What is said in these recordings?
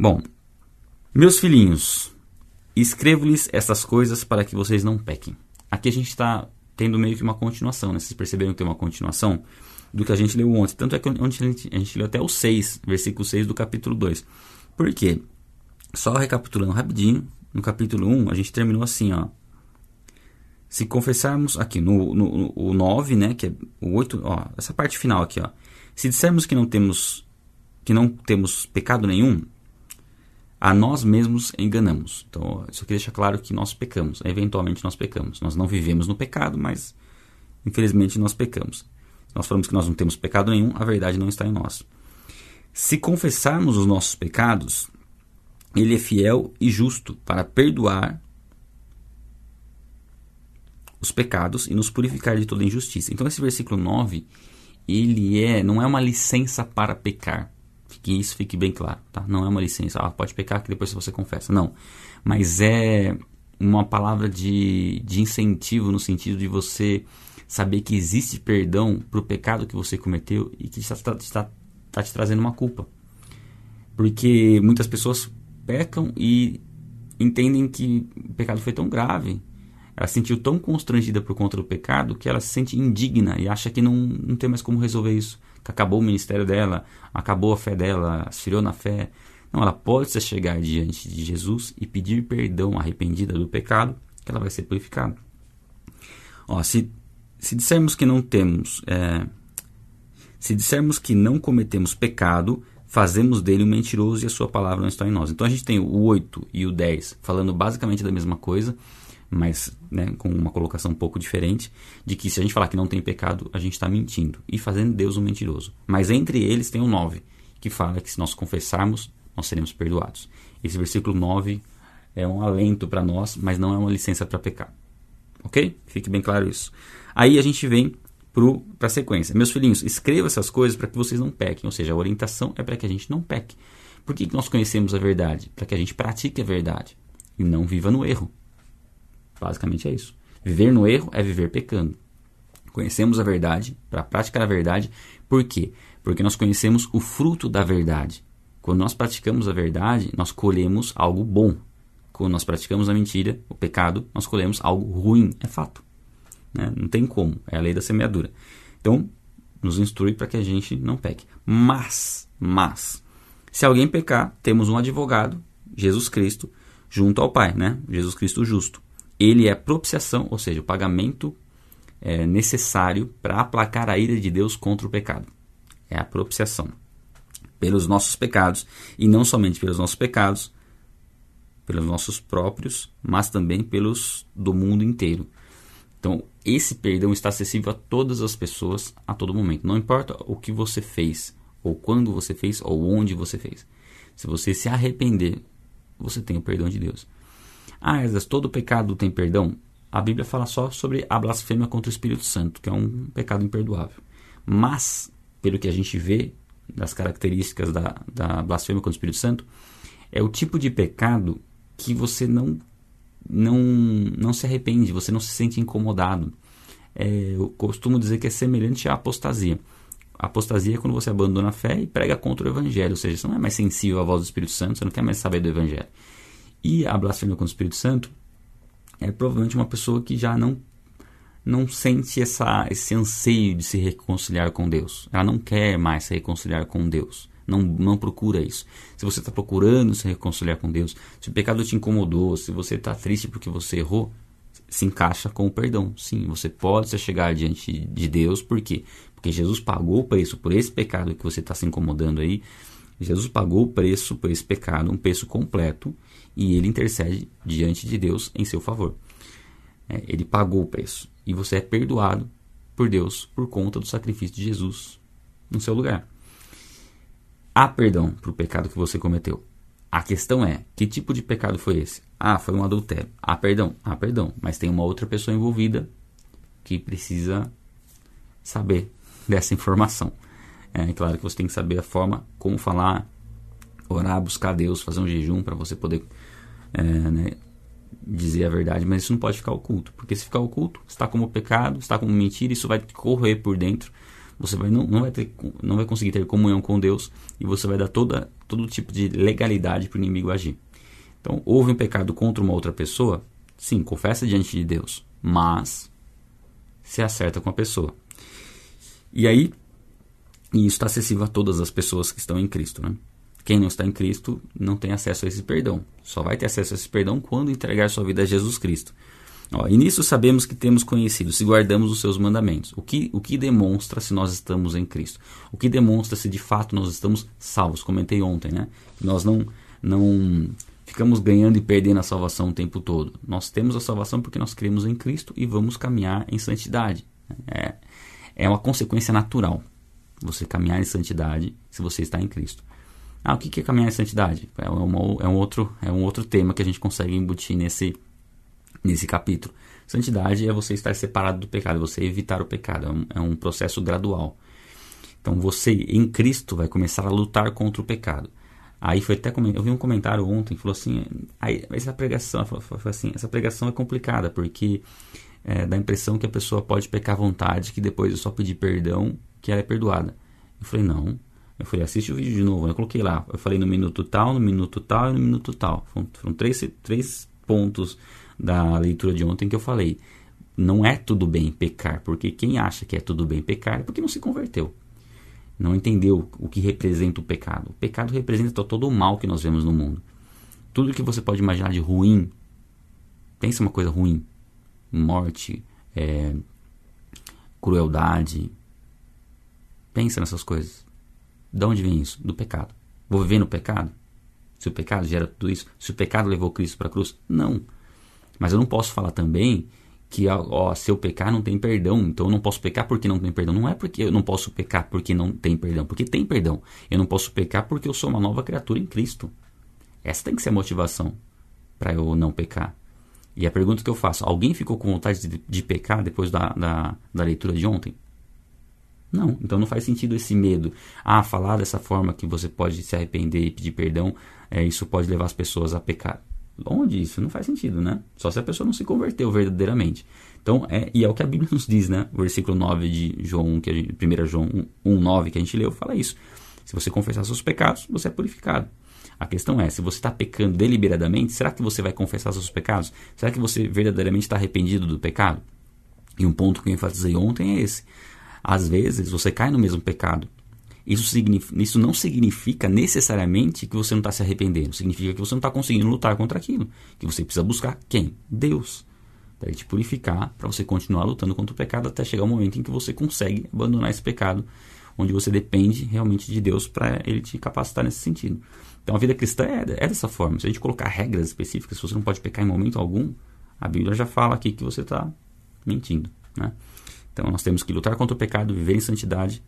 Bom, meus filhinhos, escrevo-lhes essas coisas para que vocês não pequem. Aqui a gente está tendo meio que uma continuação, né? Vocês perceberam que tem uma continuação do que a gente leu ontem. Tanto é que ontem a gente, a gente leu até o 6, versículo 6 do capítulo 2. Por quê? Só recapitulando rapidinho, no capítulo 1 a gente terminou assim, ó. Se confessarmos aqui no, no o 9, né, que é o 8, ó, essa parte final aqui, ó. Se dissermos que não temos que não temos pecado nenhum, a nós mesmos enganamos. Então, isso aqui deixa claro que nós pecamos. Eventualmente nós pecamos. Nós não vivemos no pecado, mas infelizmente nós pecamos. Nós falamos que nós não temos pecado nenhum, a verdade não está em nós. Se confessarmos os nossos pecados, ele é fiel e justo para perdoar os pecados e nos purificar de toda injustiça. Então esse versículo 9, ele é, não é uma licença para pecar. Que isso fique bem claro, tá? Não é uma licença, ah, pode pecar que depois você confessa. Não. Mas é uma palavra de, de incentivo no sentido de você saber que existe perdão para o pecado que você cometeu e que está, está, está te trazendo uma culpa. Porque muitas pessoas pecam e entendem que o pecado foi tão grave, ela se sentiu tão constrangida por conta do pecado que ela se sente indigna e acha que não, não tem mais como resolver isso, que acabou o ministério dela, acabou a fé dela, esfriou na fé. Não, ela pode se chegar diante de Jesus e pedir perdão arrependida do pecado, que ela vai ser purificada. Ó, se, se dissermos que não temos, é, se dissermos que não cometemos pecado, fazemos dele um mentiroso e a sua palavra não está em nós. Então a gente tem o 8 e o 10 falando basicamente da mesma coisa, mas né, com uma colocação um pouco diferente, de que se a gente falar que não tem pecado, a gente está mentindo e fazendo Deus um mentiroso. Mas entre eles tem o 9, que fala que se nós confessarmos, nós seremos perdoados. Esse versículo 9 é um alento para nós, mas não é uma licença para pecar. Ok? Fique bem claro isso. Aí a gente vem para a sequência. Meus filhinhos, escreva essas coisas para que vocês não pequem. Ou seja, a orientação é para que a gente não peque. Por que, que nós conhecemos a verdade? Para que a gente pratique a verdade e não viva no erro. Basicamente é isso. Viver no erro é viver pecando. Conhecemos a verdade para praticar a verdade. Por quê? Porque nós conhecemos o fruto da verdade. Quando nós praticamos a verdade, nós colhemos algo bom. Quando nós praticamos a mentira, o pecado, nós colhemos algo ruim. É fato. Né? Não tem como, é a lei da semeadura. Então, nos instrui para que a gente não peque. Mas, mas, se alguém pecar, temos um advogado, Jesus Cristo, junto ao Pai, né? Jesus Cristo justo. Ele é propiciação, ou seja, o pagamento é, necessário para aplacar a ira de Deus contra o pecado. É a propiciação pelos nossos pecados e não somente pelos nossos pecados, pelos nossos próprios, mas também pelos do mundo inteiro. Então, esse perdão está acessível a todas as pessoas a todo momento. Não importa o que você fez, ou quando você fez, ou onde você fez. Se você se arrepender, você tem o perdão de Deus. Ah, Esdras, todo pecado tem perdão? A Bíblia fala só sobre a blasfêmia contra o Espírito Santo, que é um pecado imperdoável. Mas, pelo que a gente vê das características da, da blasfêmia contra o Espírito Santo, é o tipo de pecado que você não não, não se arrepende, você não se sente incomodado. É, eu costumo dizer que é semelhante à apostasia. Apostasia é quando você abandona a fé e prega contra o evangelho, ou seja, você não é mais sensível à voz do Espírito Santo, você não quer mais saber do evangelho. E a blasfêmia contra o Espírito Santo é provavelmente uma pessoa que já não não sente essa, esse anseio de se reconciliar com Deus. Ela não quer mais se reconciliar com Deus. Não, não procura isso. Se você está procurando se reconciliar com Deus, se o pecado te incomodou, se você está triste porque você errou, se encaixa com o perdão. Sim, você pode se chegar diante de Deus, por quê? Porque Jesus pagou o preço por esse pecado que você está se incomodando aí. Jesus pagou o preço por esse pecado, um preço completo, e ele intercede diante de Deus em seu favor. É, ele pagou o preço e você é perdoado por Deus por conta do sacrifício de Jesus no seu lugar. Há perdão para o pecado que você cometeu. A questão é, que tipo de pecado foi esse? Ah, foi um adultério. Há perdão? Há perdão. Mas tem uma outra pessoa envolvida que precisa saber dessa informação. É claro que você tem que saber a forma como falar, orar, buscar Deus, fazer um jejum para você poder é, né, dizer a verdade, mas isso não pode ficar oculto, porque se ficar oculto, está como pecado, está como mentira, isso vai correr por dentro você vai, não, não, vai ter, não vai conseguir ter comunhão com Deus e você vai dar toda, todo tipo de legalidade para o inimigo agir. Então, houve um pecado contra uma outra pessoa, sim, confessa diante de Deus, mas se acerta com a pessoa. E aí, e isso está acessível a todas as pessoas que estão em Cristo. Né? Quem não está em Cristo não tem acesso a esse perdão. Só vai ter acesso a esse perdão quando entregar sua vida a Jesus Cristo. Ó, e nisso sabemos que temos conhecido, se guardamos os seus mandamentos. O que, o que demonstra se nós estamos em Cristo? O que demonstra se de fato nós estamos salvos? Comentei ontem, né? Nós não, não ficamos ganhando e perdendo a salvação o tempo todo. Nós temos a salvação porque nós cremos em Cristo e vamos caminhar em santidade. É, é uma consequência natural você caminhar em santidade se você está em Cristo. Ah, o que é caminhar em santidade? É, uma, é, um, outro, é um outro tema que a gente consegue embutir nesse, nesse capítulo. Santidade é você estar separado do pecado, você evitar o pecado, é um, é um processo gradual. Então você, em Cristo, vai começar a lutar contra o pecado. Aí foi até eu vi um comentário ontem falou assim, aí, essa pregação, foi assim, essa pregação é complicada porque é, dá a impressão que a pessoa pode pecar à vontade, que depois eu só pedir perdão que ela é perdoada. Eu falei não, eu falei assiste o vídeo de novo, eu coloquei lá, eu falei no minuto tal, no minuto tal e no minuto tal, foram, foram três, três pontos da leitura de ontem que eu falei. Não é tudo bem pecar, porque quem acha que é tudo bem pecar é porque não se converteu. Não entendeu o que representa o pecado. O pecado representa todo o mal que nós vemos no mundo. Tudo que você pode imaginar de ruim, pensa uma coisa ruim: morte, é, crueldade. Pensa nessas coisas. De onde vem isso? Do pecado. Vou viver no pecado? Se o pecado gera tudo isso? Se o pecado levou Cristo para a cruz? Não. Mas eu não posso falar também que ó, se eu pecar não tem perdão, então eu não posso pecar porque não tem perdão. Não é porque eu não posso pecar porque não tem perdão, porque tem perdão. Eu não posso pecar porque eu sou uma nova criatura em Cristo. Essa tem que ser a motivação para eu não pecar. E a pergunta que eu faço: alguém ficou com vontade de, de pecar depois da, da, da, leitura de ontem? Não, então não faz sentido esse medo. Ah, falar dessa forma que você pode se arrepender e pedir perdão, é, isso pode levar as pessoas a pecar. Onde isso? Não faz sentido, né? Só se a pessoa não se converteu verdadeiramente. Então, é, e é o que a Bíblia nos diz, né? O versículo 9 de João 1, que a gente, 1 João 1, 1, 9 que a gente leu, fala isso. Se você confessar seus pecados, você é purificado. A questão é, se você está pecando deliberadamente, será que você vai confessar seus pecados? Será que você verdadeiramente está arrependido do pecado? E um ponto que eu enfatizei ontem é esse. Às vezes, você cai no mesmo pecado, isso, isso não significa necessariamente que você não está se arrependendo. Significa que você não está conseguindo lutar contra aquilo. Que você precisa buscar quem? Deus. Para ele te purificar, para você continuar lutando contra o pecado até chegar o momento em que você consegue abandonar esse pecado, onde você depende realmente de Deus para ele te capacitar nesse sentido. Então a vida cristã é, é dessa forma. Se a gente colocar regras específicas, se você não pode pecar em momento algum, a Bíblia já fala aqui que você está mentindo. Né? Então nós temos que lutar contra o pecado, viver em santidade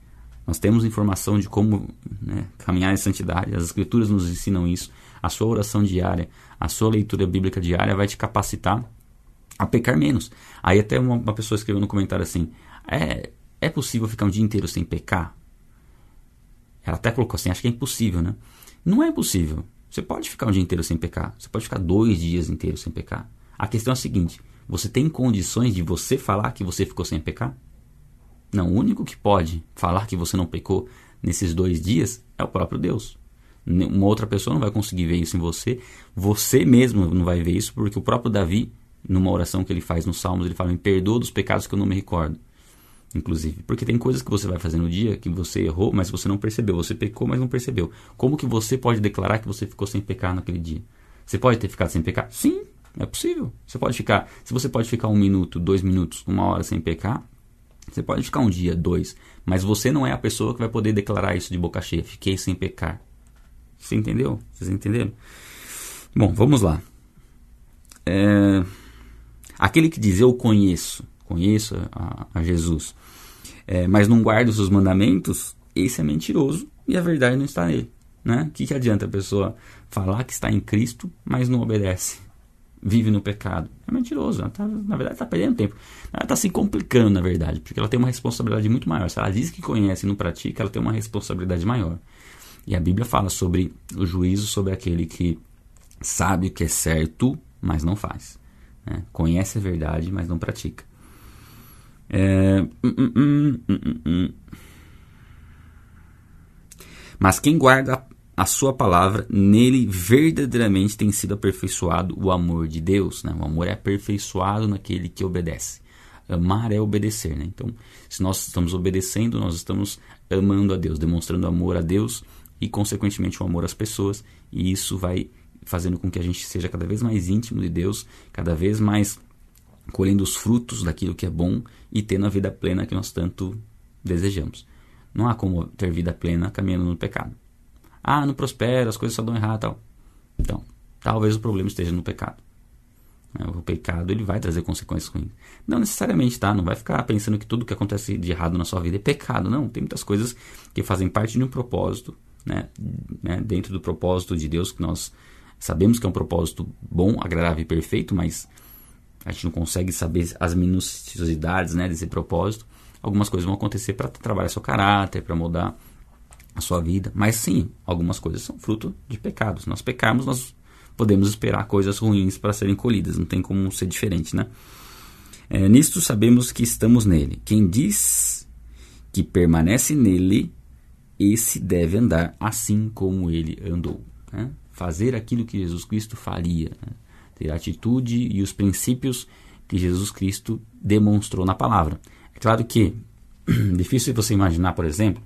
nós temos informação de como né, caminhar em santidade, as Escrituras nos ensinam isso. A sua oração diária, a sua leitura bíblica diária vai te capacitar a pecar menos. Aí até uma, uma pessoa escreveu no comentário assim: é, é possível ficar um dia inteiro sem pecar? Ela até colocou assim: acho que é impossível, né? Não é impossível. Você pode ficar um dia inteiro sem pecar. Você pode ficar dois dias inteiros sem pecar. A questão é a seguinte: você tem condições de você falar que você ficou sem pecar? Não, o único que pode falar que você não pecou nesses dois dias é o próprio Deus. Uma outra pessoa não vai conseguir ver isso em você. Você mesmo não vai ver isso, porque o próprio Davi, numa oração que ele faz nos Salmos, ele fala: Me perdoa dos pecados que eu não me recordo. Inclusive, porque tem coisas que você vai fazer no dia que você errou, mas você não percebeu. Você pecou, mas não percebeu. Como que você pode declarar que você ficou sem pecar naquele dia? Você pode ter ficado sem pecar? Sim, é possível. Você pode ficar. Se você pode ficar um minuto, dois minutos, uma hora sem pecar, você pode ficar um dia, dois, mas você não é a pessoa que vai poder declarar isso de boca cheia. Fiquei sem pecar. Você entendeu? Vocês entenderam? Bom, vamos lá. É... Aquele que diz eu conheço, conheço a, a Jesus, é, mas não guarda os seus mandamentos, esse é mentiroso e a verdade não está nele. Né? O que, que adianta a pessoa falar que está em Cristo, mas não obedece? Vive no pecado. É mentiroso. Ela tá, na verdade, está perdendo tempo. Ela está se complicando, na verdade, porque ela tem uma responsabilidade muito maior. Se ela diz que conhece e não pratica, ela tem uma responsabilidade maior. E a Bíblia fala sobre o juízo sobre aquele que sabe o que é certo, mas não faz. Né? Conhece a verdade, mas não pratica. É... Hum, hum, hum, Mas quem guarda a sua palavra, nele verdadeiramente tem sido aperfeiçoado o amor de Deus. Né? O amor é aperfeiçoado naquele que obedece. Amar é obedecer. Né? Então, se nós estamos obedecendo, nós estamos amando a Deus, demonstrando amor a Deus e, consequentemente, o amor às pessoas. E isso vai fazendo com que a gente seja cada vez mais íntimo de Deus, cada vez mais colhendo os frutos daquilo que é bom e tendo a vida plena que nós tanto desejamos. Não há como ter vida plena caminhando no pecado. Ah, não prospera, as coisas só dão errado tal. Então, talvez o problema esteja no pecado. É, o pecado ele vai trazer consequências ruins. Não necessariamente, tá? Não vai ficar pensando que tudo que acontece de errado na sua vida é pecado. Não, tem muitas coisas que fazem parte de um propósito, né? né? Dentro do propósito de Deus que nós sabemos que é um propósito bom, agradável e perfeito, mas a gente não consegue saber as minuciosidades, né, desse propósito. Algumas coisas vão acontecer para trabalhar seu caráter, para mudar a sua vida. Mas sim, algumas coisas são fruto de pecados. nós pecarmos, nós podemos esperar coisas ruins para serem colhidas. Não tem como ser diferente, né? É, nisto sabemos que estamos nele. Quem diz que permanece nele, esse deve andar assim como ele andou. Né? Fazer aquilo que Jesus Cristo faria. Né? Ter a atitude e os princípios que Jesus Cristo demonstrou na palavra. É claro que difícil você imaginar, por exemplo,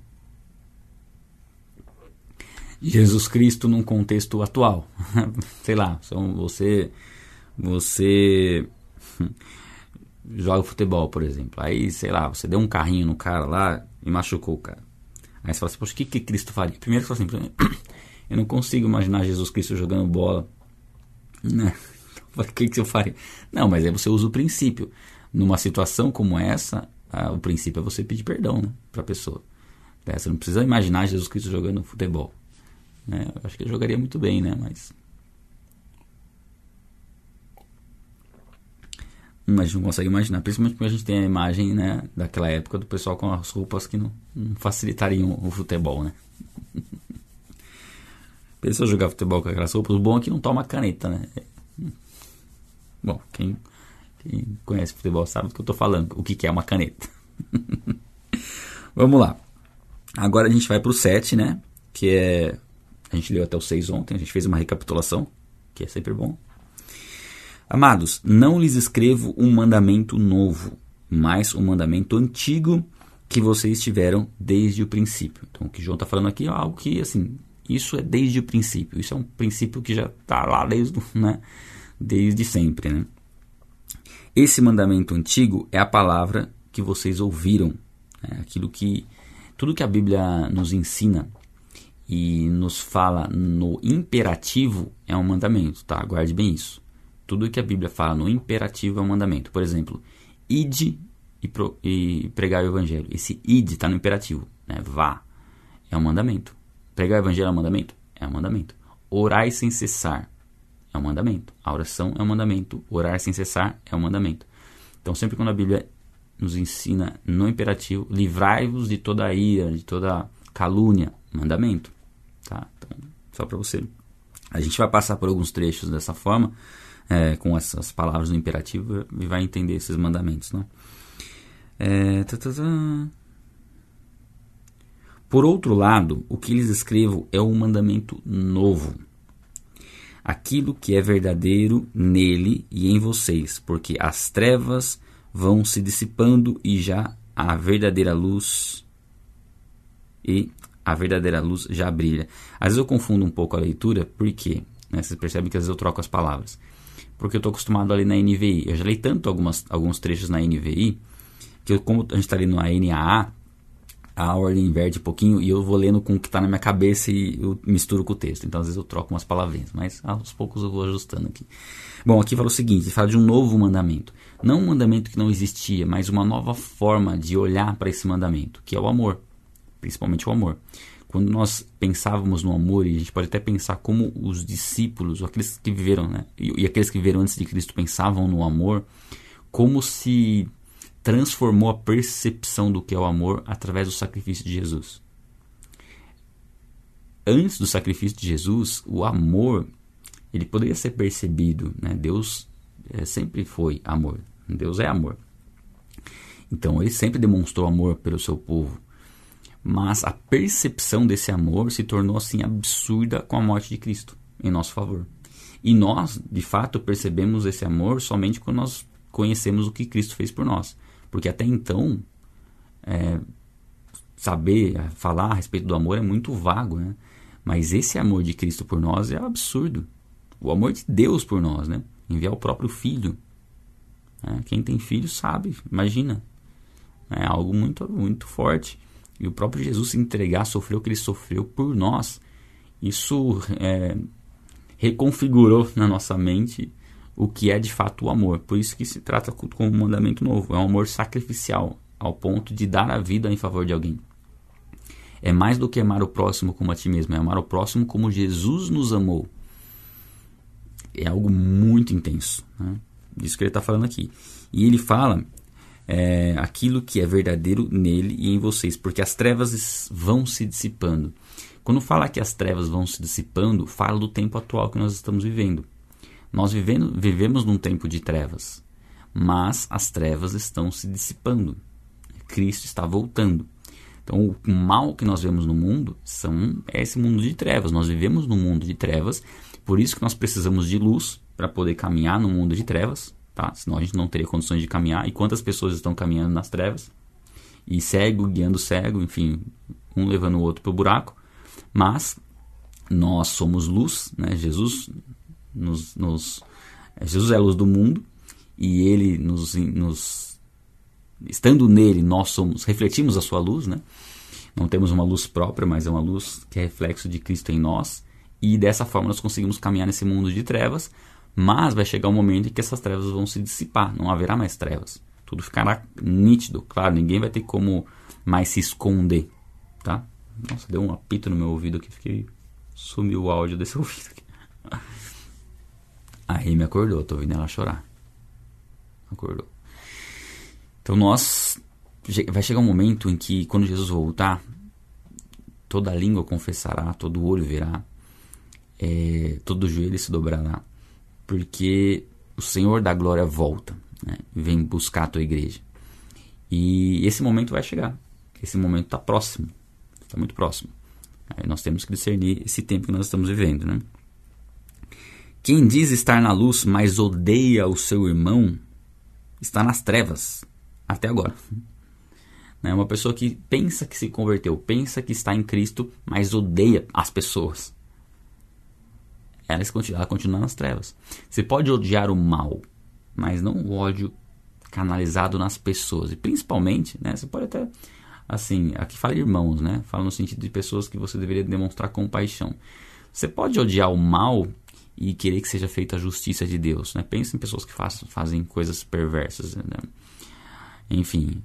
Jesus Cristo num contexto atual. Sei lá, você você joga futebol, por exemplo. Aí, sei lá, você deu um carrinho no cara lá e machucou o cara. Aí você fala assim, poxa, o que, que Cristo faria? Primeiro você fala assim, eu não consigo imaginar Jesus Cristo jogando bola. Né? O que, que eu faria? Não, mas aí você usa o princípio. Numa situação como essa, o princípio é você pedir perdão né, para a pessoa. É, você não precisa imaginar Jesus Cristo jogando futebol. Né? Acho que ele jogaria muito bem, né? Mas. Mas a gente não consegue imaginar, principalmente porque a gente tem a imagem né, daquela época do pessoal com as roupas que não, não facilitariam o futebol, né? Pensa jogar futebol com aquelas roupas, o bom é que não toma caneta, né? Bom, quem, quem conhece futebol sabe do que eu estou falando, o que, que é uma caneta. Vamos lá. Agora a gente vai para o 7, né? Que é a gente leu até o 6 ontem, a gente fez uma recapitulação, que é sempre bom. Amados, não lhes escrevo um mandamento novo, mas um mandamento antigo que vocês tiveram desde o princípio. Então, o que João está falando aqui é algo que, assim, isso é desde o princípio. Isso é um princípio que já está lá desde, né, desde sempre. Né? Esse mandamento antigo é a palavra que vocês ouviram. Né? Aquilo que. Tudo que a Bíblia nos ensina e nos fala no imperativo é um mandamento, tá? Guarde bem isso. Tudo que a Bíblia fala no imperativo é um mandamento. Por exemplo, ide e, pro, e pregar o evangelho. Esse ide está no imperativo, né? Vá. É um mandamento. Pregar o evangelho é um mandamento? É um mandamento. Orai sem cessar é um mandamento. A oração é um mandamento. Orar sem cessar é um mandamento. Então, sempre quando a Bíblia nos ensina no imperativo, livrai-vos de toda ira, de toda calúnia, mandamento. Tá? Então, só para você. A gente vai passar por alguns trechos dessa forma, é, com essas palavras no imperativo, e vai entender esses mandamentos. Né? É, tá, tá, tá. Por outro lado, o que lhes escrevo é um mandamento novo. Aquilo que é verdadeiro nele e em vocês, porque as trevas vão se dissipando e já a verdadeira luz e a verdadeira luz já brilha. Às vezes eu confundo um pouco a leitura, porque né, vocês percebem que às vezes eu troco as palavras. Porque eu estou acostumado a ler na NVI. Eu já li tanto algumas, alguns trechos na NVI, que eu, como a gente está lendo na NAA, a ordem inverte um pouquinho e eu vou lendo com o que está na minha cabeça e eu misturo com o texto. Então às vezes eu troco umas palavrinhas, mas aos poucos eu vou ajustando aqui. Bom, aqui fala o seguinte: fala de um novo mandamento. Não um mandamento que não existia, mas uma nova forma de olhar para esse mandamento, que é o amor principalmente o amor. Quando nós pensávamos no amor, e a gente pode até pensar como os discípulos, aqueles que viveram, né, e, e aqueles que viveram antes de Cristo pensavam no amor, como se transformou a percepção do que é o amor através do sacrifício de Jesus. Antes do sacrifício de Jesus, o amor ele poderia ser percebido, né? Deus é, sempre foi amor. Deus é amor. Então ele sempre demonstrou amor pelo seu povo. Mas a percepção desse amor se tornou assim absurda com a morte de Cristo em nosso favor. E nós, de fato, percebemos esse amor somente quando nós conhecemos o que Cristo fez por nós. Porque até então, é, saber, falar a respeito do amor é muito vago, né? Mas esse amor de Cristo por nós é absurdo. O amor de Deus por nós, né? Enviar o próprio Filho. É, quem tem filho sabe, imagina. É algo muito, muito forte. E o próprio Jesus se entregar, sofreu o que ele sofreu por nós. Isso é, reconfigurou na nossa mente o que é de fato o amor. Por isso que se trata como um mandamento novo. É um amor sacrificial, ao ponto de dar a vida em favor de alguém. É mais do que amar o próximo como a ti mesmo, é amar o próximo como Jesus nos amou. É algo muito intenso. Né? Isso que ele está falando aqui. E ele fala é, aquilo que é verdadeiro nele e em vocês, porque as trevas vão se dissipando. Quando fala que as trevas vão se dissipando, fala do tempo atual que nós estamos vivendo. Nós vivendo, vivemos num tempo de trevas, mas as trevas estão se dissipando. Cristo está voltando. Então, o mal que nós vemos no mundo são, é esse mundo de trevas. Nós vivemos num mundo de trevas, por isso que nós precisamos de luz para poder caminhar no mundo de trevas, tá? Senão a gente não teria condições de caminhar. E quantas pessoas estão caminhando nas trevas? E cego, guiando cego, enfim, um levando o outro para o buraco. Mas nós somos luz, né? Jesus nos, nos é, Jesus é a luz do mundo e ele nos, nos estando nele nós somos refletimos a sua luz, né? Não temos uma luz própria, mas é uma luz que é reflexo de Cristo em nós e dessa forma nós conseguimos caminhar nesse mundo de trevas, mas vai chegar um momento em que essas trevas vão se dissipar, não haverá mais trevas. Tudo ficará nítido, claro, ninguém vai ter como mais se esconder, tá? Nossa, deu um apito no meu ouvido aqui, fiquei. Sumiu o áudio desse ouvido aqui. A Rei me acordou, tô ouvindo ela chorar. Acordou. Então nós. Vai chegar um momento em que, quando Jesus voltar, toda língua confessará, todo olho verá, é, todo joelho se dobrará, porque o Senhor da glória volta, né, vem buscar a tua igreja. E esse momento vai chegar. Esse momento está próximo está muito próximo. Aí nós temos que discernir esse tempo que nós estamos vivendo, né? Quem diz estar na luz, mas odeia o seu irmão, está nas trevas, até agora. É uma pessoa que pensa que se converteu, pensa que está em Cristo, mas odeia as pessoas. Ela ela continua nas trevas. Você pode odiar o mal, mas não o ódio canalizado nas pessoas. E principalmente, né, você pode até assim, aqui fala irmãos, né? Fala no sentido de pessoas que você deveria demonstrar compaixão. Você pode odiar o mal e querer que seja feita a justiça de Deus, né? Pensa em pessoas que faz, fazem coisas perversas, né? Enfim,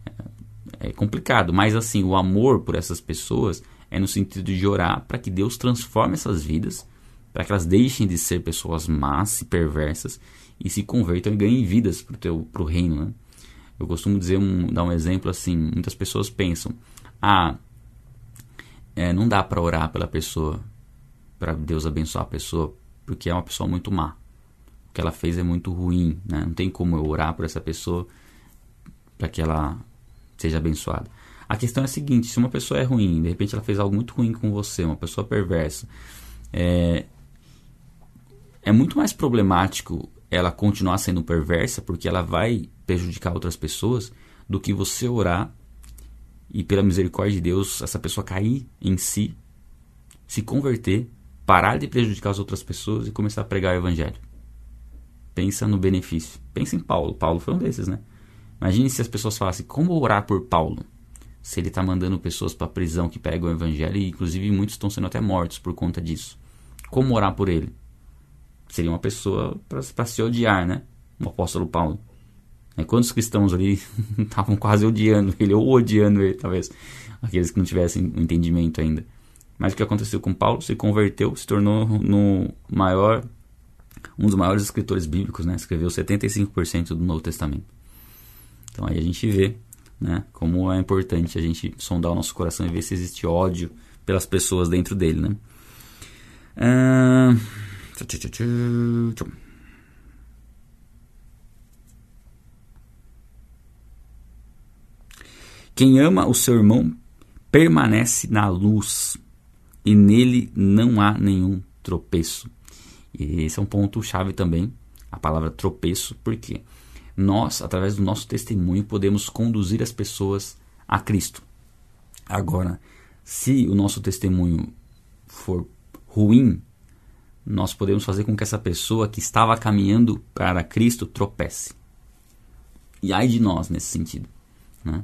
é, é complicado, mas assim, o amor por essas pessoas é no sentido de orar para que Deus transforme essas vidas, para que elas deixem de ser pessoas más e perversas e se convertam e ganhem vidas para o reino, né? Eu costumo dizer um, dar um exemplo assim: muitas pessoas pensam, ah, é, não dá para orar pela pessoa, para Deus abençoar a pessoa, porque é uma pessoa muito má. O que ela fez é muito ruim, né? não tem como eu orar por essa pessoa para que ela seja abençoada. A questão é a seguinte: se uma pessoa é ruim, de repente ela fez algo muito ruim com você, uma pessoa perversa, é, é muito mais problemático ela continuar sendo perversa, porque ela vai prejudicar outras pessoas, do que você orar e pela misericórdia de Deus essa pessoa cair em si, se converter, parar de prejudicar as outras pessoas e começar a pregar o evangelho. Pensa no benefício. Pensa em Paulo. Paulo foi um desses, né? Imagine se as pessoas falassem como orar por Paulo. Se ele está mandando pessoas para a prisão que pregam o evangelho e inclusive muitos estão sendo até mortos por conta disso. Como orar por ele? Seria uma pessoa para se odiar, né? O apóstolo Paulo. É, quantos cristãos ali estavam quase odiando ele, ou odiando ele, talvez, aqueles que não tivessem entendimento ainda. Mas o que aconteceu com Paulo? Se converteu, se tornou no maior, um dos maiores escritores bíblicos, né? Escreveu 75% do Novo Testamento. Então aí a gente vê, né? Como é importante a gente sondar o nosso coração e ver se existe ódio pelas pessoas dentro dele, né? Ah... Quem ama o seu irmão permanece na luz e nele não há nenhum tropeço. E esse é um ponto chave também, a palavra tropeço, porque nós, através do nosso testemunho, podemos conduzir as pessoas a Cristo. Agora, se o nosso testemunho for ruim, nós podemos fazer com que essa pessoa que estava caminhando para Cristo tropece. E ai de nós nesse sentido. Né?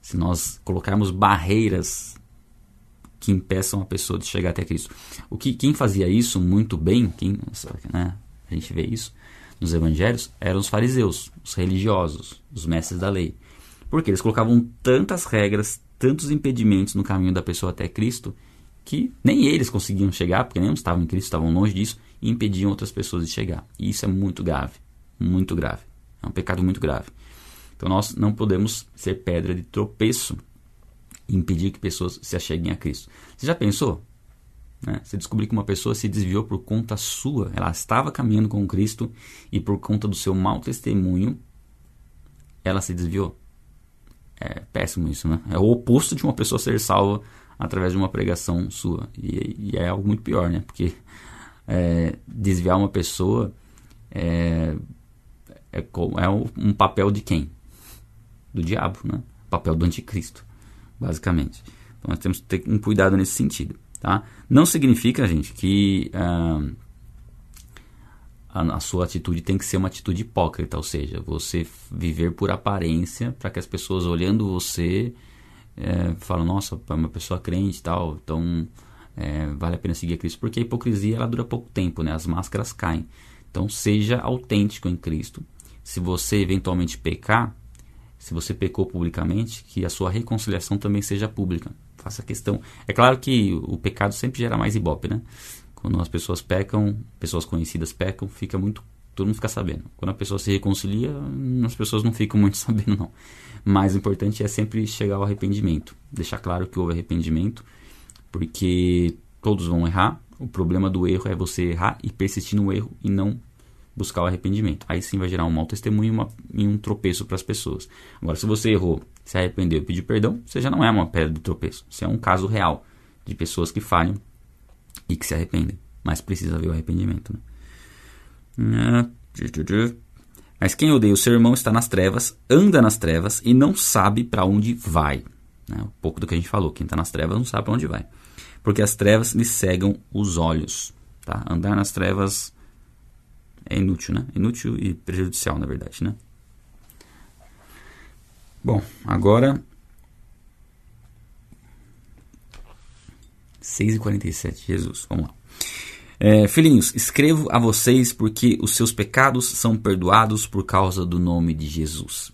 Se nós colocarmos barreiras que impeçam a pessoa de chegar até Cristo. O que quem fazia isso muito bem, quem, né, a gente vê isso nos evangelhos, eram os fariseus, os religiosos, os mestres da lei. Porque eles colocavam tantas regras, tantos impedimentos no caminho da pessoa até Cristo, que nem eles conseguiam chegar, porque nem estavam em Cristo, estavam longe disso, e impediam outras pessoas de chegar. E isso é muito grave, muito grave. É um pecado muito grave. Então nós não podemos ser pedra de tropeço e impedir que pessoas se acheguem a Cristo. Você já pensou? Né? Você descobrir que uma pessoa se desviou por conta sua, ela estava caminhando com Cristo e por conta do seu mau testemunho, ela se desviou. É péssimo isso, né? É o oposto de uma pessoa ser salva através de uma pregação sua. E, e é algo muito pior, né? Porque é, desviar uma pessoa é, é, é um papel de quem? Do diabo, né? Papel do anticristo basicamente. Então nós temos que ter um cuidado nesse sentido. Tá? Não significa, gente, que ah, a, a, sua atitude tem que ser uma atitude hipócrita, ou seja, você viver por aparência para que as pessoas olhando você é, nossa, é uma pessoa crente e tal, então é, vale a pena seguir a Cristo, porque a hipocrisia ela dura pouco tempo, né? as máscaras caem. Então seja autêntico em Cristo. Se você eventualmente pecar, se você pecou publicamente, que a sua reconciliação também seja pública. Faça questão. É claro que o pecado sempre gera mais ibope, né? Quando as pessoas pecam, pessoas conhecidas pecam, fica muito. Todo mundo fica sabendo. Quando a pessoa se reconcilia, as pessoas não ficam muito sabendo, não. Mas o importante é sempre chegar ao arrependimento. Deixar claro que houve arrependimento, porque todos vão errar. O problema do erro é você errar e persistir no erro e não buscar o arrependimento. Aí sim vai gerar um mau testemunho e, uma, e um tropeço para as pessoas. Agora, se você errou, se arrependeu e pediu perdão, você já não é uma pedra de tropeço. Você é um caso real de pessoas que falham e que se arrependem. Mas precisa haver o arrependimento. Né? Mas quem odeia o seu irmão está nas trevas, anda nas trevas e não sabe para onde vai. Né? Um pouco do que a gente falou. Quem está nas trevas não sabe para onde vai. Porque as trevas lhe cegam os olhos. Tá? Andar nas trevas é inútil, né? Inútil e prejudicial, na verdade, né? Bom, agora 6h47, Jesus, vamos lá. É, filhinhos, escrevo a vocês porque os seus pecados são perdoados por causa do nome de Jesus.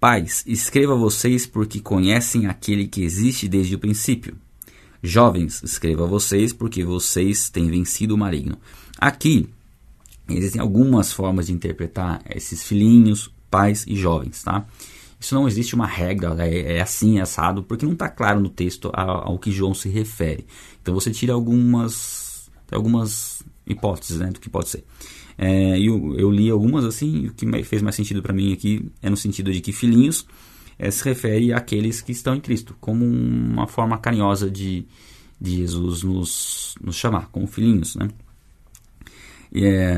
Pais, escrevo a vocês porque conhecem aquele que existe desde o princípio. Jovens, escrevo a vocês porque vocês têm vencido o maligno. Aqui, Existem algumas formas de interpretar esses filhinhos, pais e jovens, tá? Isso não existe uma regra, é, é assim, é assado, porque não está claro no texto ao, ao, que João se refere. Então você tira algumas, algumas hipóteses né, do que pode ser. É, eu, eu, li algumas assim, o que fez mais sentido para mim aqui é no sentido de que filhinhos é, se refere àqueles que estão em Cristo, como uma forma carinhosa de, de Jesus nos, nos chamar, como filhinhos, né? é,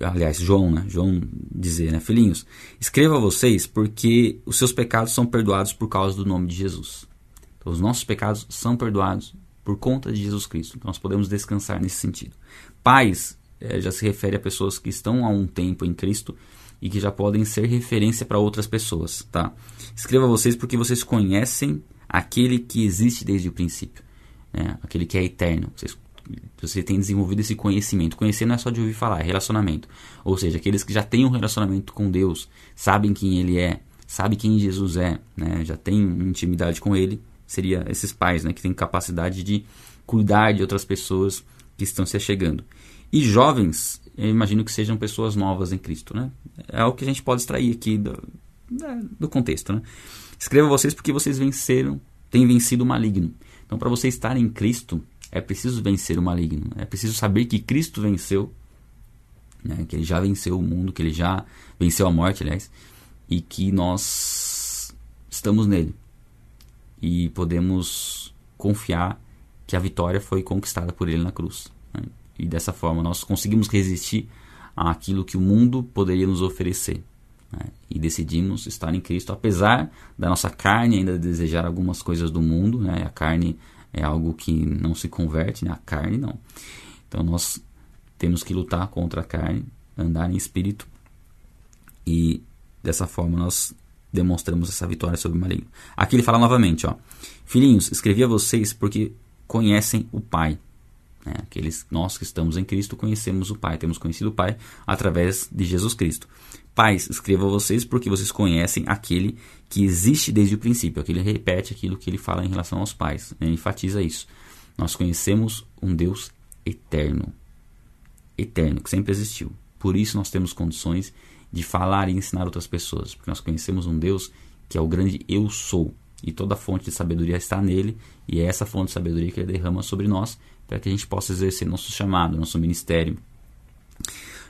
aliás, João, né? João dizer, né? Filhinhos, escreva a vocês porque os seus pecados são perdoados por causa do nome de Jesus. Então, os nossos pecados são perdoados por conta de Jesus Cristo. Então, nós podemos descansar nesse sentido. Pais é, já se refere a pessoas que estão há um tempo em Cristo e que já podem ser referência para outras pessoas, tá? Escreva vocês porque vocês conhecem aquele que existe desde o princípio, né? aquele que é eterno. Vocês você tem desenvolvido esse conhecimento. Conhecer não é só de ouvir falar, é relacionamento. Ou seja, aqueles que já têm um relacionamento com Deus, sabem quem Ele é, sabem quem Jesus é, né? já têm intimidade com Ele, seria esses pais né? que têm capacidade de cuidar de outras pessoas que estão se achegando. E jovens, eu imagino que sejam pessoas novas em Cristo. Né? É o que a gente pode extrair aqui do, do contexto. Né? Escreva vocês porque vocês venceram, têm vencido o maligno. Então, para você estar em Cristo, é preciso vencer o maligno. É preciso saber que Cristo venceu, né, que ele já venceu o mundo, que ele já venceu a morte, aliás, e que nós estamos nele. E podemos confiar que a vitória foi conquistada por Ele na cruz. Né? E dessa forma nós conseguimos resistir àquilo que o mundo poderia nos oferecer. Né? E decidimos estar em Cristo, apesar da nossa carne ainda desejar algumas coisas do mundo. Né? A carne é algo que não se converte, né? a carne não. Então nós temos que lutar contra a carne, andar em espírito e dessa forma nós demonstramos essa vitória sobre o maligno. Aqui ele fala novamente, ó, filhinhos, escrevi a vocês porque conhecem o Pai. Né? Aqueles nós que estamos em Cristo conhecemos o Pai, temos conhecido o Pai através de Jesus Cristo. Pais, escrevo a vocês porque vocês conhecem aquele que existe desde o princípio. Aqui ele repete aquilo que ele fala em relação aos pais, né? enfatiza isso. Nós conhecemos um Deus eterno, eterno, que sempre existiu. Por isso nós temos condições de falar e ensinar outras pessoas, porque nós conhecemos um Deus que é o grande eu sou, e toda fonte de sabedoria está nele, e é essa fonte de sabedoria que ele derrama sobre nós, para que a gente possa exercer nosso chamado, nosso ministério.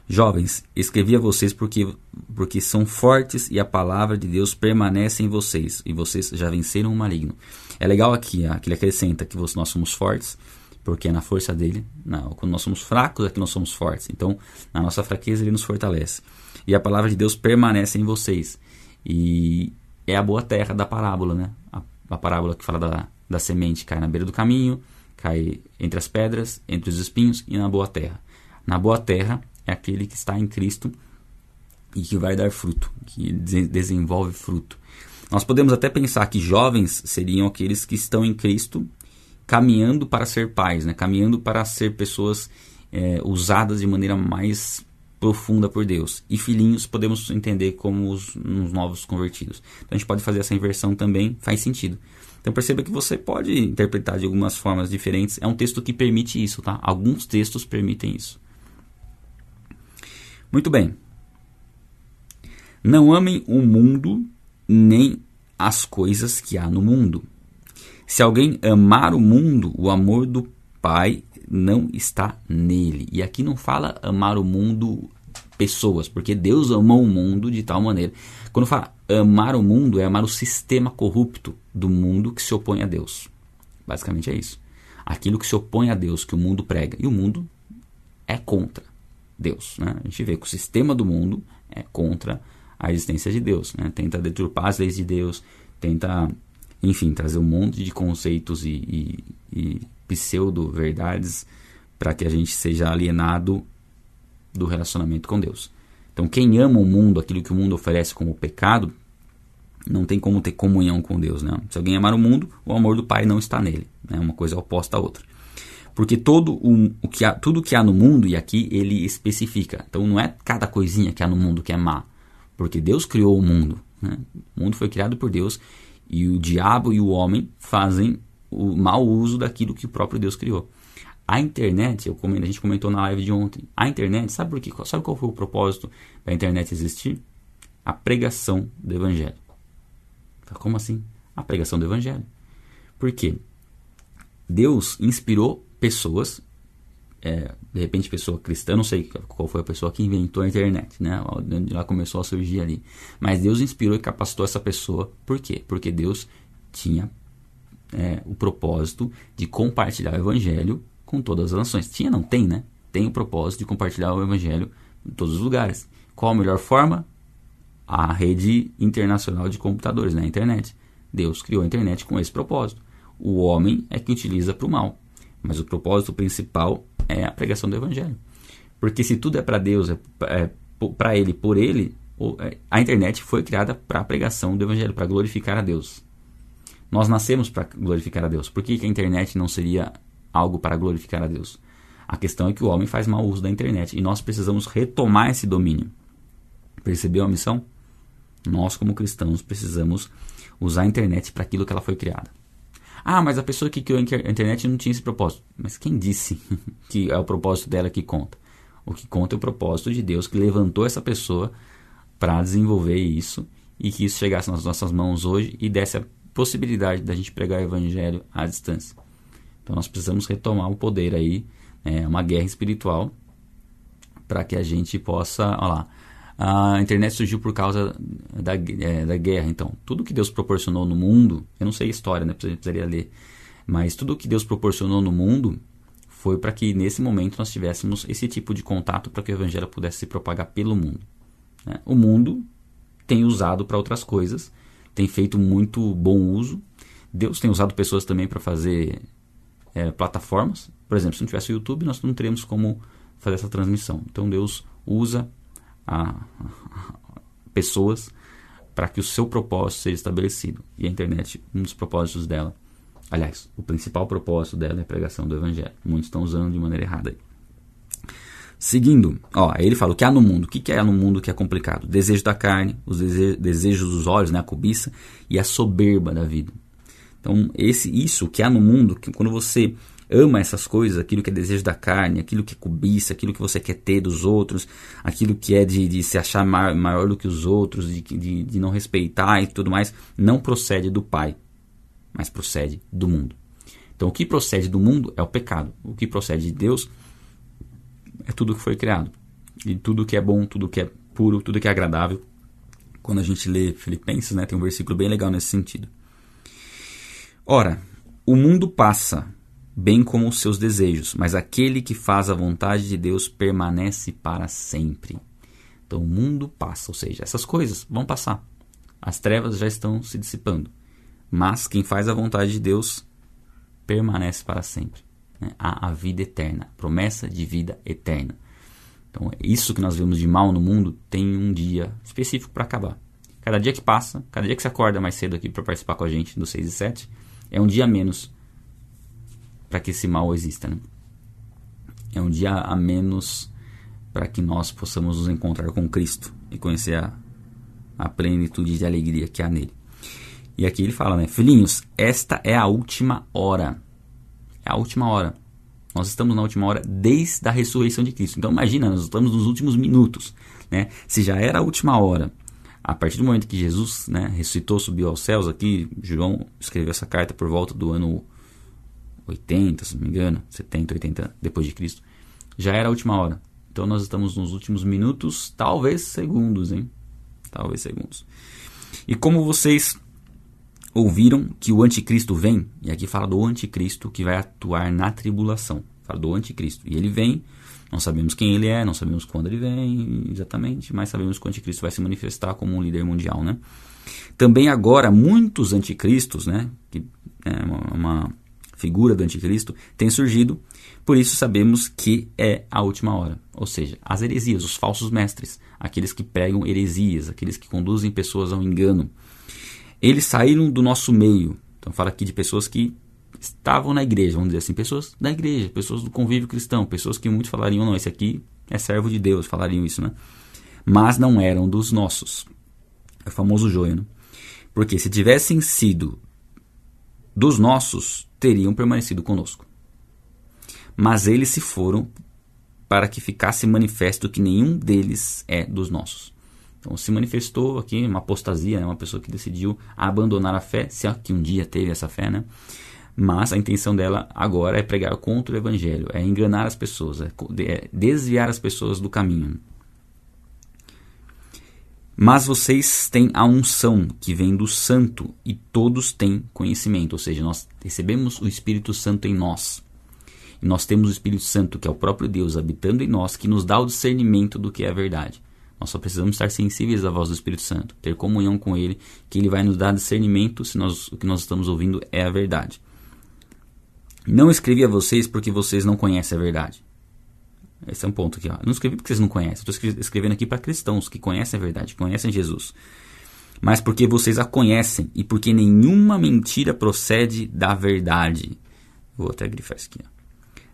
Jovens, escrevi a vocês porque, porque são fortes e a palavra de Deus permanece em vocês, e vocês já venceram o maligno. É legal aqui, que ele acrescenta que nós somos fortes, porque é na força dele. Não, quando nós somos fracos é que nós somos fortes. Então, na nossa fraqueza ele nos fortalece. E a palavra de Deus permanece em vocês. E é a boa terra da parábola, né? A, a parábola que fala da, da semente cai na beira do caminho, cai entre as pedras, entre os espinhos e na boa terra. Na boa terra é aquele que está em Cristo e que vai dar fruto, que desenvolve fruto. Nós podemos até pensar que jovens seriam aqueles que estão em Cristo caminhando para ser pais, né? caminhando para ser pessoas é, usadas de maneira mais profunda por Deus. E filhinhos podemos entender como os, os, novos convertidos. Então a gente pode fazer essa inversão também, faz sentido. Então perceba que você pode interpretar de algumas formas diferentes. É um texto que permite isso, tá? Alguns textos permitem isso. Muito bem. Não amem o mundo nem as coisas que há no mundo. Se alguém amar o mundo, o amor do Pai não está nele. E aqui não fala amar o mundo pessoas, porque Deus amou o mundo de tal maneira. Quando fala amar o mundo, é amar o sistema corrupto do mundo que se opõe a Deus. Basicamente é isso. Aquilo que se opõe a Deus, que o mundo prega. E o mundo é contra Deus. Né? A gente vê que o sistema do mundo é contra a existência de Deus. Né? Tenta deturpar as leis de Deus, tenta enfim, trazer um monte de conceitos e, e, e pseudo-verdades para que a gente seja alienado do relacionamento com Deus. Então, quem ama o mundo, aquilo que o mundo oferece como pecado, não tem como ter comunhão com Deus. Né? Se alguém amar o mundo, o amor do Pai não está nele. Né? Uma coisa oposta à outra. Porque todo o, o que há, tudo que há no mundo, e aqui ele especifica. Então, não é cada coisinha que há no mundo que é má. Porque Deus criou o mundo. Né? O mundo foi criado por Deus e o diabo e o homem fazem o mau uso daquilo que o próprio Deus criou. A internet, eu a gente comentou na live de ontem, a internet, sabe por quê? Sabe qual foi o propósito da internet existir? A pregação do evangelho. Como assim? A pregação do evangelho. Por quê? Deus inspirou pessoas é, de repente pessoa cristã, não sei qual foi a pessoa que inventou a internet, né? Onde ela começou a surgir ali. Mas Deus inspirou e capacitou essa pessoa. Por quê? Porque Deus tinha é, o propósito de compartilhar o evangelho com todas as nações. Tinha, não tem, né? Tem o propósito de compartilhar o evangelho em todos os lugares. Qual a melhor forma? A rede internacional de computadores, né? A internet. Deus criou a internet com esse propósito. O homem é que utiliza para o mal. Mas o propósito principal é a pregação do evangelho. Porque se tudo é para Deus, é, é para Ele, por Ele, é, a internet foi criada para a pregação do evangelho, para glorificar a Deus. Nós nascemos para glorificar a Deus. Por que, que a internet não seria algo para glorificar a Deus? A questão é que o homem faz mau uso da internet e nós precisamos retomar esse domínio. Percebeu a missão? Nós, como cristãos, precisamos usar a internet para aquilo que ela foi criada. Ah, mas a pessoa que criou a internet não tinha esse propósito. Mas quem disse que é o propósito dela que conta? O que conta é o propósito de Deus que levantou essa pessoa para desenvolver isso e que isso chegasse nas nossas mãos hoje e desse a possibilidade da gente pregar o evangelho à distância. Então nós precisamos retomar o poder aí, é uma guerra espiritual para que a gente possa, olha lá, A internet surgiu por causa da, é, da guerra. Então, tudo que Deus proporcionou no mundo, eu não sei a história, né? Precisaria ler. Mas tudo que Deus proporcionou no mundo foi para que nesse momento nós tivéssemos esse tipo de contato para que o evangelho pudesse se propagar pelo mundo. Né? O mundo tem usado para outras coisas, tem feito muito bom uso. Deus tem usado pessoas também para fazer é, plataformas. Por exemplo, se não tivesse o YouTube, nós não teríamos como fazer essa transmissão. Então Deus usa a, pessoas para que o seu propósito seja estabelecido. E a internet, um dos propósitos dela, aliás, o principal propósito dela é a pregação do evangelho. Muitos estão usando de maneira errada aí. Seguindo, ó, ele fala o que há no mundo. O que, que é no mundo que é complicado? Desejo da carne, os dese desejos dos olhos, né, a cobiça e a soberba da vida. Então, esse, isso que há no mundo, que quando você ama essas coisas, aquilo que é desejo da carne, aquilo que é cobiça, aquilo que você quer ter dos outros, aquilo que é de, de se achar maior, maior, do que os outros, de, de, de não respeitar e tudo mais, não procede do Pai, mas procede do mundo. Então, o que procede do mundo é o pecado. O que procede de Deus é tudo que foi criado. E tudo que é bom, tudo que é puro, tudo que é agradável. Quando a gente lê Filipenses, né, tem um versículo bem legal nesse sentido. Ora, o mundo passa, bem como os seus desejos, mas aquele que faz a vontade de Deus permanece para sempre. Então o mundo passa, ou seja, essas coisas vão passar. As trevas já estão se dissipando. Mas quem faz a vontade de Deus permanece para sempre. Né? Há a vida eterna, promessa de vida eterna. Então, isso que nós vemos de mal no mundo tem um dia específico para acabar. Cada dia que passa, cada dia que você acorda mais cedo aqui para participar com a gente do 6 e 7, é um dia a menos para que esse mal exista. Né? É um dia a menos para que nós possamos nos encontrar com Cristo e conhecer a, a plenitude de alegria que há nele. E aqui ele fala, né? Filhinhos, esta é a última hora. É a última hora. Nós estamos na última hora desde a ressurreição de Cristo. Então imagina, nós estamos nos últimos minutos. Né? Se já era a última hora, a partir do momento que Jesus né, ressuscitou, subiu aos céus, aqui João escreveu essa carta por volta do ano 80, se não me engano, 70, 80 depois de Cristo, já era a última hora. Então nós estamos nos últimos minutos, talvez segundos, hein? Talvez segundos. E como vocês ouviram que o anticristo vem, e aqui fala do anticristo que vai atuar na tribulação. Fala do anticristo. E ele vem, não sabemos quem ele é, não sabemos quando ele vem exatamente, mas sabemos que o anticristo vai se manifestar como um líder mundial, né? Também agora muitos anticristos, né, que é uma, uma figura do anticristo, tem surgido, por isso sabemos que é a última hora. Ou seja, as heresias, os falsos mestres, aqueles que pregam heresias, aqueles que conduzem pessoas ao engano. Eles saíram do nosso meio. Então fala aqui de pessoas que estavam na igreja, vamos dizer assim, pessoas da igreja, pessoas do convívio cristão, pessoas que muito falariam, não, esse aqui é servo de Deus, falariam isso, né? Mas não eram dos nossos. É o famoso joio, né? Porque se tivessem sido dos nossos, teriam permanecido conosco. Mas eles se foram para que ficasse manifesto que nenhum deles é dos nossos. Então se manifestou aqui uma apostasia, né? uma pessoa que decidiu abandonar a fé, se é que um dia teve essa fé, né? Mas a intenção dela agora é pregar contra o evangelho, é enganar as pessoas, é, é desviar as pessoas do caminho. Mas vocês têm a unção que vem do Santo e todos têm conhecimento, ou seja, nós recebemos o Espírito Santo em nós. E nós temos o Espírito Santo, que é o próprio Deus, habitando em nós, que nos dá o discernimento do que é a verdade. Nós só precisamos estar sensíveis à voz do Espírito Santo, ter comunhão com Ele, que Ele vai nos dar discernimento se nós, o que nós estamos ouvindo é a verdade. Não escrevi a vocês porque vocês não conhecem a verdade. Esse é um ponto aqui. Ó. Não escrevi porque vocês não conhecem. Estou escrevendo aqui para cristãos que conhecem a verdade, que conhecem Jesus. Mas porque vocês a conhecem e porque nenhuma mentira procede da verdade. Vou até grifar isso aqui. Ó.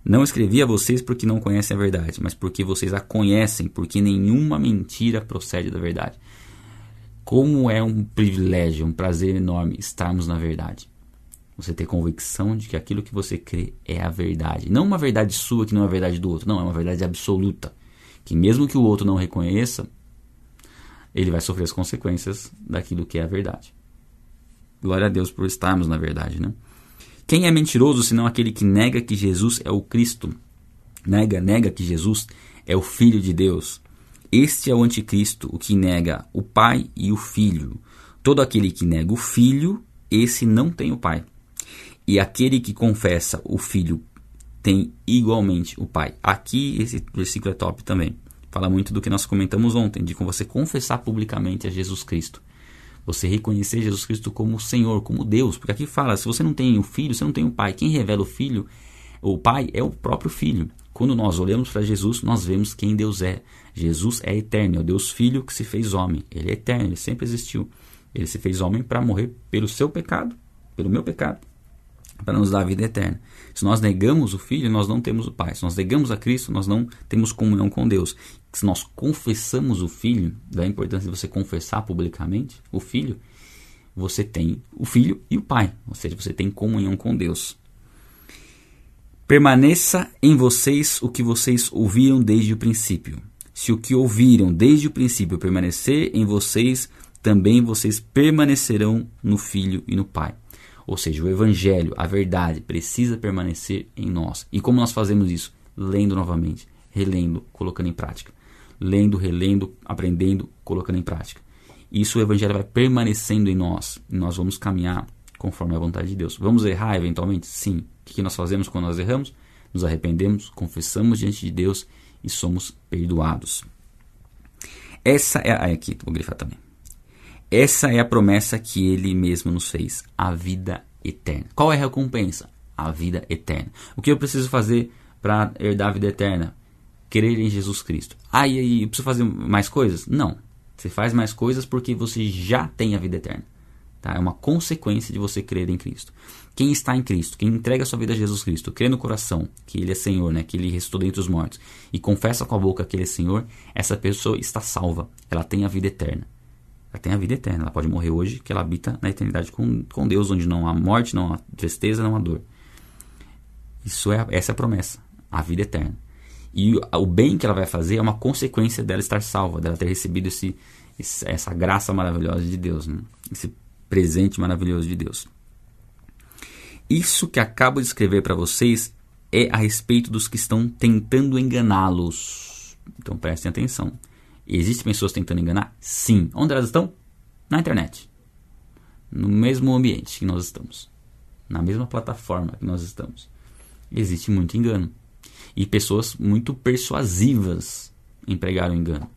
Não escrevi a vocês porque não conhecem a verdade, mas porque vocês a conhecem, porque nenhuma mentira procede da verdade. Como é um privilégio, um prazer enorme estarmos na verdade. Você ter convicção de que aquilo que você crê é a verdade. Não uma verdade sua que não é a verdade do outro. Não, é uma verdade absoluta. Que mesmo que o outro não reconheça, ele vai sofrer as consequências daquilo que é a verdade. Glória a Deus por estarmos na verdade, né? Quem é mentiroso senão aquele que nega que Jesus é o Cristo? Nega, nega que Jesus é o Filho de Deus. Este é o anticristo, o que nega o Pai e o Filho. Todo aquele que nega o Filho, esse não tem o Pai. E aquele que confessa o Filho tem igualmente o Pai. Aqui esse versículo é top também. Fala muito do que nós comentamos ontem, de como você confessar publicamente a Jesus Cristo. Você reconhecer Jesus Cristo como Senhor, como Deus. Porque aqui fala, se você não tem o Filho, você não tem o Pai. Quem revela o Filho, o Pai, é o próprio Filho. Quando nós olhamos para Jesus, nós vemos quem Deus é. Jesus é eterno, é o Deus Filho que se fez homem. Ele é eterno, ele sempre existiu. Ele se fez homem para morrer pelo seu pecado, pelo meu pecado, para nos dar a vida eterna. Se nós negamos o Filho, nós não temos o Pai. Se nós negamos a Cristo, nós não temos comunhão com Deus. Se nós confessamos o Filho, da importância de você confessar publicamente o Filho, você tem o Filho e o Pai. Ou seja, você tem comunhão com Deus. Permaneça em vocês o que vocês ouviram desde o princípio. Se o que ouviram desde o princípio permanecer em vocês, também vocês permanecerão no Filho e no Pai. Ou seja, o Evangelho, a verdade, precisa permanecer em nós. E como nós fazemos isso? Lendo novamente, relendo, colocando em prática. Lendo, relendo, aprendendo, colocando em prática. Isso o Evangelho vai permanecendo em nós. E nós vamos caminhar conforme a vontade de Deus. Vamos errar eventualmente? Sim. O que nós fazemos quando nós erramos? Nos arrependemos, confessamos diante de Deus e somos perdoados. Essa é. Ah, aqui, vou grifar também. Essa é a promessa que ele mesmo nos fez, a vida eterna. Qual é a recompensa? A vida eterna. O que eu preciso fazer para herdar a vida eterna? Crer em Jesus Cristo. Ah, e aí, eu preciso fazer mais coisas? Não. Você faz mais coisas porque você já tem a vida eterna. Tá? É uma consequência de você crer em Cristo. Quem está em Cristo, quem entrega sua vida a Jesus Cristo, crê no coração que Ele é Senhor, né? que Ele ressuscitou dentre os mortos, e confessa com a boca que Ele é Senhor, essa pessoa está salva. Ela tem a vida eterna ela tem a vida eterna. Ela pode morrer hoje, que ela habita na eternidade com, com Deus, onde não há morte, não há tristeza, não há dor. Isso é, essa é a promessa, a vida eterna. E o bem que ela vai fazer é uma consequência dela estar salva, dela ter recebido esse, esse essa graça maravilhosa de Deus, né? esse presente maravilhoso de Deus. Isso que acabo de escrever para vocês é a respeito dos que estão tentando enganá-los. Então prestem atenção. Existem pessoas tentando enganar? Sim. Onde elas estão? Na internet. No mesmo ambiente que nós estamos. Na mesma plataforma que nós estamos. Existe muito engano. E pessoas muito persuasivas empregaram engano.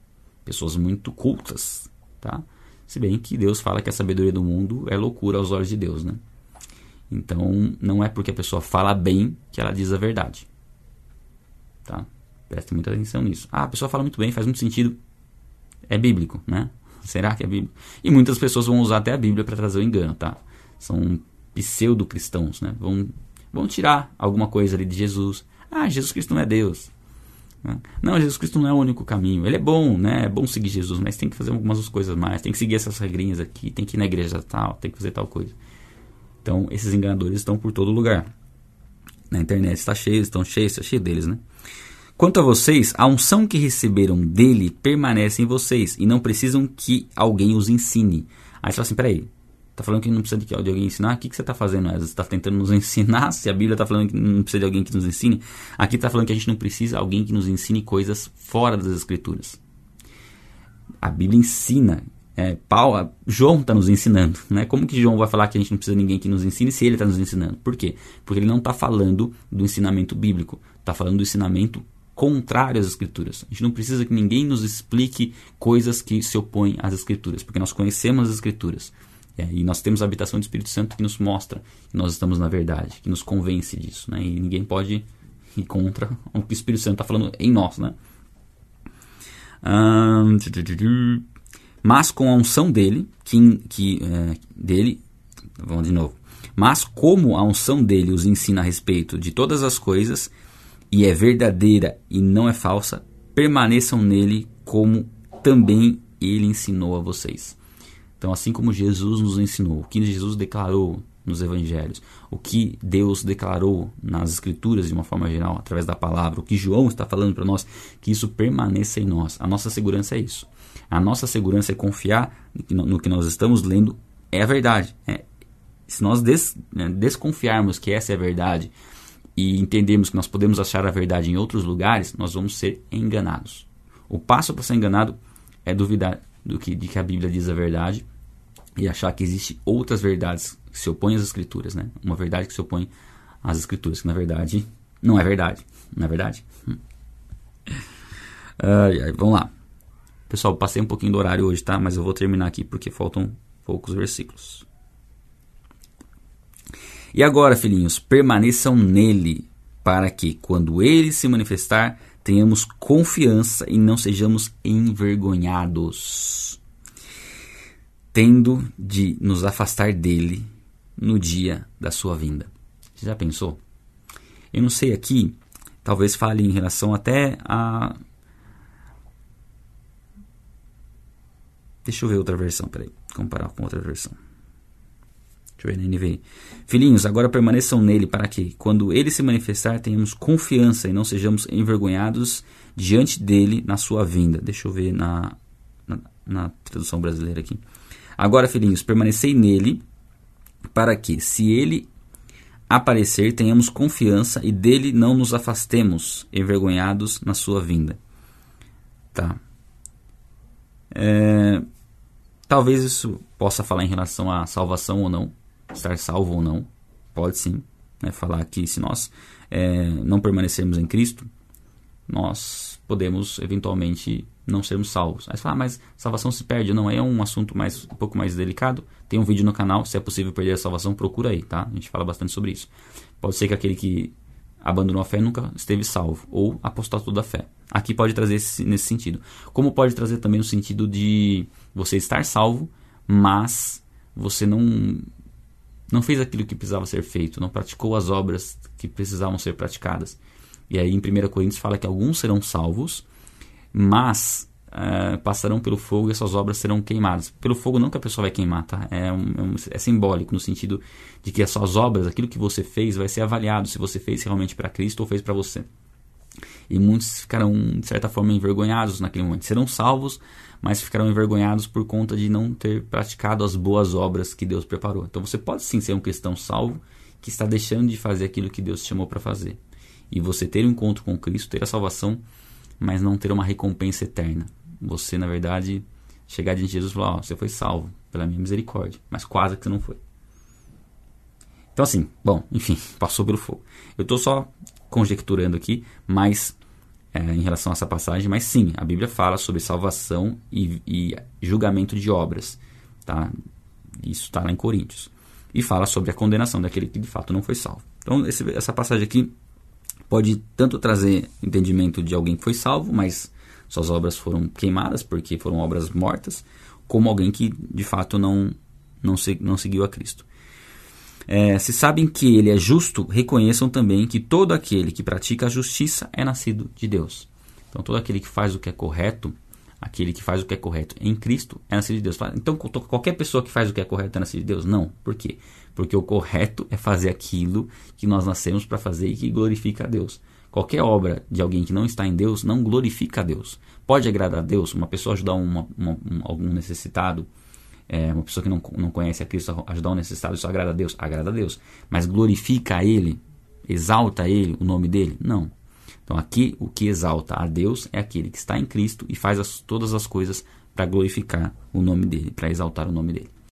Pessoas muito cultas. Tá? Se bem que Deus fala que a sabedoria do mundo é loucura aos olhos de Deus. Né? Então, não é porque a pessoa fala bem que ela diz a verdade. Tá? Preste muita atenção nisso. Ah, a pessoa fala muito bem, faz muito sentido é bíblico, né? Será que é bíblico? E muitas pessoas vão usar até a Bíblia para trazer o engano, tá? São pseudo-cristãos, né? Vão, vão tirar alguma coisa ali de Jesus. Ah, Jesus Cristo não é Deus. Né? Não, Jesus Cristo não é o único caminho. Ele é bom, né? É bom seguir Jesus, mas tem que fazer algumas coisas mais. Tem que seguir essas regrinhas aqui, tem que ir na igreja tal, tem que fazer tal coisa. Então, esses enganadores estão por todo lugar. Na internet está cheio, estão cheios, está cheio deles, né? Quanto a vocês, a unção que receberam dele permanece em vocês e não precisam que alguém os ensine. Aí você fala assim, peraí, tá falando que não precisa de alguém ensinar? O que, que você está fazendo? Você está tentando nos ensinar? Se a Bíblia está falando que não precisa de alguém que nos ensine, aqui está falando que a gente não precisa de alguém que nos ensine coisas fora das Escrituras. A Bíblia ensina. É, Paulo, João está nos ensinando. Né? Como que João vai falar que a gente não precisa de ninguém que nos ensine se ele está nos ensinando? Por quê? Porque ele não está falando do ensinamento bíblico, está falando do ensinamento contrário às Escrituras. A gente não precisa que ninguém nos explique coisas que se opõem às Escrituras, porque nós conhecemos as Escrituras. É, e nós temos a habitação do Espírito Santo que nos mostra que nós estamos na verdade, que nos convence disso. Né? E ninguém pode ir contra o que o Espírito Santo está falando em nós. Né? mas com a unção dele, que, que é, dele, vamos de novo. Mas como a unção dele os ensina a respeito de todas as coisas, e é verdadeira e não é falsa, permaneçam nele como também ele ensinou a vocês. Então, assim como Jesus nos ensinou, o que Jesus declarou nos evangelhos, o que Deus declarou nas escrituras de uma forma geral, através da palavra, o que João está falando para nós, que isso permaneça em nós. A nossa segurança é isso. A nossa segurança é confiar no que nós estamos lendo é a verdade. É, se nós des, né, desconfiarmos que essa é a verdade, e entendermos que nós podemos achar a verdade em outros lugares, nós vamos ser enganados. O passo para ser enganado é duvidar do que, de que a Bíblia diz a verdade e achar que existe outras verdades que se opõem às Escrituras, né? Uma verdade que se opõe às Escrituras, que na verdade não é verdade, não é verdade? Hum. Vamos lá. Pessoal, passei um pouquinho do horário hoje, tá? Mas eu vou terminar aqui porque faltam poucos versículos. E agora, filhinhos, permaneçam nele, para que, quando ele se manifestar, tenhamos confiança e não sejamos envergonhados, tendo de nos afastar dele no dia da sua vinda. Você já pensou? Eu não sei aqui, talvez fale em relação até a. Deixa eu ver outra versão, peraí, comparar com outra versão. NVI. Filhinhos, agora permaneçam nele para que, quando ele se manifestar, tenhamos confiança e não sejamos envergonhados diante dele na sua vinda. Deixa eu ver na, na, na tradução brasileira aqui. Agora, filhinhos, permanecei nele para que, se ele aparecer, tenhamos confiança e dele não nos afastemos envergonhados na sua vinda. Tá. É, talvez isso possa falar em relação à salvação ou não estar salvo ou não, pode sim, né, falar que se nós é, não permanecermos em Cristo, nós podemos eventualmente não sermos salvos. Aí você fala, ah, mas salvação se perde. Não, é um assunto mais, um pouco mais delicado. Tem um vídeo no canal, se é possível perder a salvação, procura aí, tá? A gente fala bastante sobre isso. Pode ser que aquele que abandonou a fé nunca esteve salvo, ou apostatou da fé. Aqui pode trazer esse, nesse sentido. Como pode trazer também no sentido de você estar salvo, mas você não não fez aquilo que precisava ser feito, não praticou as obras que precisavam ser praticadas. E aí em 1 Coríntios fala que alguns serão salvos, mas uh, passarão pelo fogo e essas obras serão queimadas. Pelo fogo não que a pessoa vai queimar, tá? É, um, é, é simbólico no sentido de que as suas obras, aquilo que você fez, vai ser avaliado se você fez realmente para Cristo ou fez para você. E muitos ficarão, de certa forma, envergonhados naquele momento. Serão salvos, mas ficarão envergonhados por conta de não ter praticado as boas obras que Deus preparou. Então você pode sim ser um cristão salvo que está deixando de fazer aquilo que Deus te chamou para fazer. E você ter um encontro com Cristo, ter a salvação, mas não ter uma recompensa eterna. Você, na verdade, chegar diante de Jesus e falar: oh, você foi salvo pela minha misericórdia, mas quase que você não foi. Então, assim, bom, enfim, passou pelo fogo. Eu estou só conjecturando aqui, mas é, em relação a essa passagem, mas sim, a Bíblia fala sobre salvação e, e julgamento de obras. Tá? Isso está lá em Coríntios. E fala sobre a condenação daquele que de fato não foi salvo. Então, esse, essa passagem aqui pode tanto trazer entendimento de alguém que foi salvo, mas suas obras foram queimadas porque foram obras mortas, como alguém que de fato não, não, se, não seguiu a Cristo. É, se sabem que ele é justo, reconheçam também que todo aquele que pratica a justiça é nascido de Deus. Então, todo aquele que faz o que é correto, aquele que faz o que é correto em Cristo, é nascido de Deus. Então, qualquer pessoa que faz o que é correto é nascido de Deus? Não. Por quê? Porque o correto é fazer aquilo que nós nascemos para fazer e que glorifica a Deus. Qualquer obra de alguém que não está em Deus não glorifica a Deus. Pode agradar a Deus, uma pessoa ajudar uma, uma, um, algum necessitado, é, uma pessoa que não, não conhece a Cristo ajudar um necessitado, isso agrada a Deus? Agrada a Deus. Mas glorifica a Ele, exalta a Ele, o nome dele? Não. Então aqui o que exalta a Deus é aquele que está em Cristo e faz as, todas as coisas para glorificar o nome dele, para exaltar o nome dele.